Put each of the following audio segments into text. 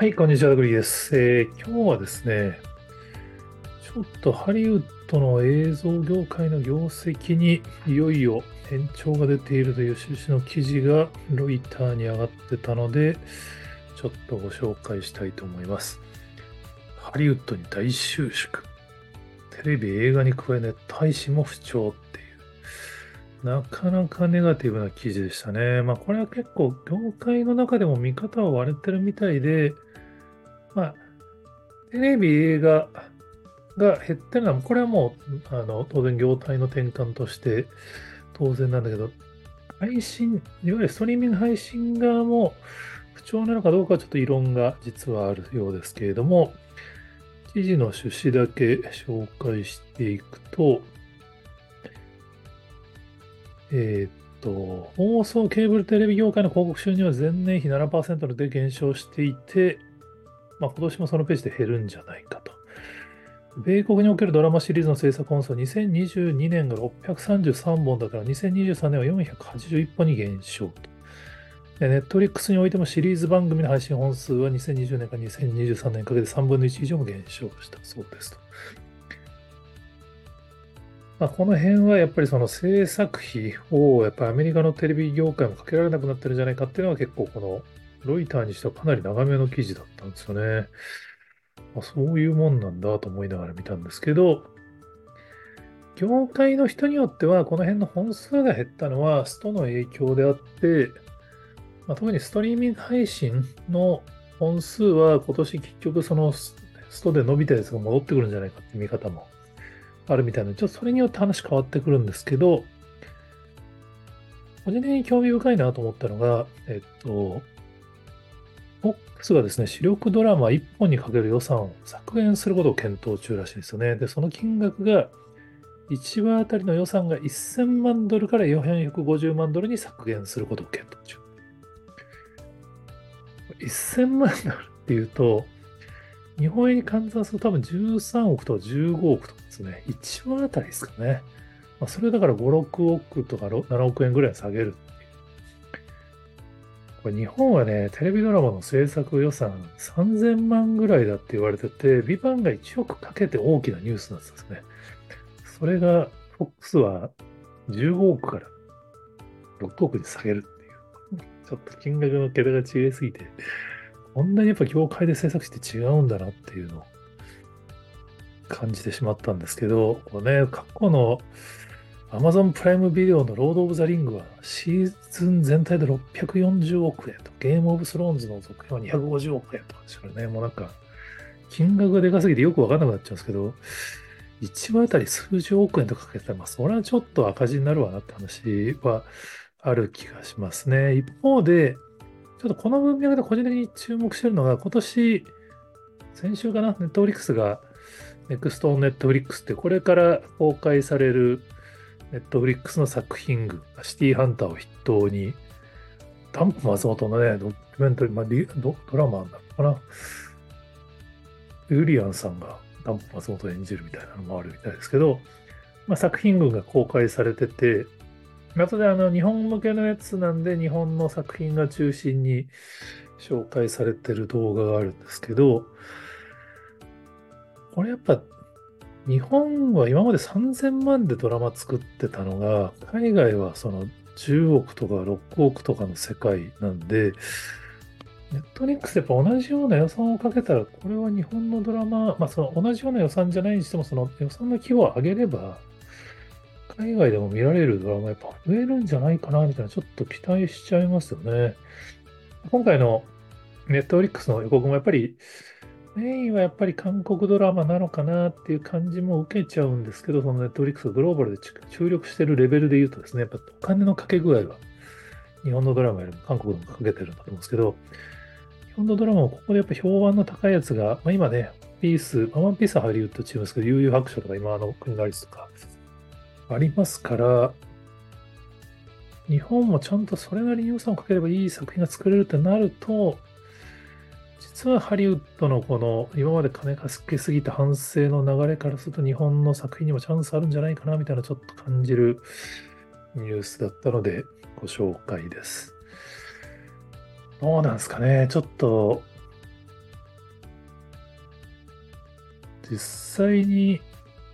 はい、こんにちは、グリーです、えー、今日はですね、ちょっとハリウッドの映像業界の業績にいよいよ延長が出ているという趣旨の記事がロイターに上がってたので、ちょっとご紹介したいと思います。ハリウッドに大収縮。テレビ、映画に加え、ね、大使も不調っていう、なかなかネガティブな記事でしたね。まあ、これは結構、業界の中でも見方は割れてるみたいで、まあ、テレビ、映画が減ってるのは、これはもう、あの、当然業態の転換として当然なんだけど、配信、いわゆるストリーミング配信側も不調なのかどうかはちょっと異論が実はあるようですけれども、記事の趣旨だけ紹介していくと、えー、っと、放送ケーブルテレビ業界の広告収入は前年比7%で減少していて、まあ、今年もそのページで減るんじゃないかと。米国におけるドラマシリーズの制作本数は2022年が633本だから2023年は481本に減少と。ネットリックスにおいてもシリーズ番組の配信本数は2020年から2023年かけて3分の1以上も減少したそうですと。まあ、この辺はやっぱりその制作費をやっぱりアメリカのテレビ業界もかけられなくなってるんじゃないかっていうのは結構このロイターにしてはかなり長めの記事だったんですよね。まあ、そういうもんなんだと思いながら見たんですけど、業界の人によっては、この辺の本数が減ったのはストの影響であって、まあ、特にストリーミング配信の本数は今年結局そのストで伸びたやつが戻ってくるんじゃないかって見方もあるみたいなちょっとそれによって話変わってくるんですけど、個人的に興味深いなと思ったのが、えっと、Fox がですね、主力ドラマ1本にかける予算を削減することを検討中らしいですよね。で、その金額が1話あたりの予算が1000万ドルから450万ドルに削減することを検討中。1000万ドルっていうと、日本円に換算すると多分13億とか15億とかですね。1話あたりですかね。まあ、それだから5、6億とか7億円ぐらい下げるこれ日本はね、テレビドラマの制作予算3000万ぐらいだって言われてて、ビバンが1億かけて大きなニュースなんですね。それが、FOX は15億から6億に下げるっていう。ちょっと金額の桁が違いすぎて、こんなにやっぱ業界で制作して違うんだなっていうのを感じてしまったんですけど、これね、過去の Amazon プライムビデオのロード・オブ・ザ・リングはシーズン全体で640億円と、ゲーム・オブ・スローンズの続編は250億円とかですからね、もうなんか、金額がでかすぎてよくわかんなくなっちゃうんですけど、1話あたり数十億円とかかけたら、まあ、それはちょっと赤字になるわなって話はある気がしますね。一方で、ちょっとこの文脈で個人的に注目してるのが、今年、先週かな、ネットフリックスが、 Next on Netflix ってこれから公開されるネットフリックスの作品群、シティーハンターを筆頭に、ダンプ松本のね、ドキュメンタリー、まあ、ドドラマなのかな。ゆりやんさんがダンプ松本を演じるみたいなのもあるみたいですけど、まあ、作品群が公開されてて、後であの日本向けのやつなんで、日本の作品が中心に紹介されてる動画があるんですけど、これやっぱ日本は今まで3000万でドラマ作ってたのが、海外はその10億とか6億とかの世界なんで、ネットリックスやっぱ同じような予算をかけたら、これは日本のドラマ、まあその同じような予算じゃないにしても、その予算の規模を上げれば、海外でも見られるドラマやっぱ増えるんじゃないかな、みたいな、ちょっと期待しちゃいますよね。今回のネットフリックスの予告もやっぱり、メインはやっぱり韓国ドラマなのかなっていう感じも受けちゃうんですけど、そのネットフリックスグローバルで注力してるレベルで言うとですね、やっぱお金のかけ具合は日本のドラマよりも韓国でもかけてるんだと思うんですけど、日本のドラマもここでやっぱ評判の高いやつが、まあ、今ね、ピース、ワンピースはハリウッドチームですけど、悠々白書とか今の国のアリスとかありますから、日本もちゃんとそれなりに予算をかければいい作品が作れるってなると、実はハリウッドのこの今まで金かけすぎた反省の流れからすると日本の作品にもチャンスあるんじゃないかなみたいなちょっと感じるニュースだったのでご紹介です。どうなんですかねちょっと実際に、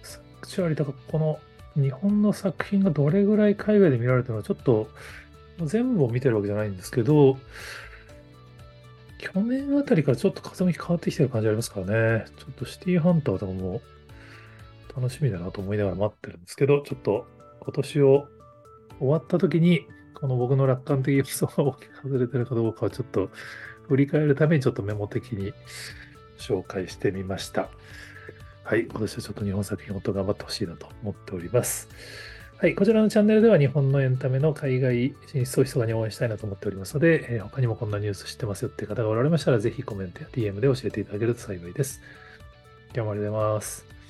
サクチュアリとか、この日本の作品がどれぐらい海外で見られてるのは、ちょっと全部を見てるわけじゃないんですけど、去年あたりからちょっと風向き変わってきてる感じありますからね。ちょっとシティハンターとかも楽しみだなと思いながら待ってるんですけど、ちょっと今年を終わった時に、この僕の楽観的予想が大きく外れてるかどうかをちょっと振り返るためにちょっとメモ的に紹介してみました。はい、今年はちょっと日本作品もっと頑張ってほしいなと思っております。はい、こちらのチャンネルでは日本のエンタメの海外進出を密かに応援したいなと思っておりますので、えー、他にもこんなニュース知ってますよって方がおられましたら、ぜひコメントや DM で教えていただけると幸いです。今日もありがとうございます。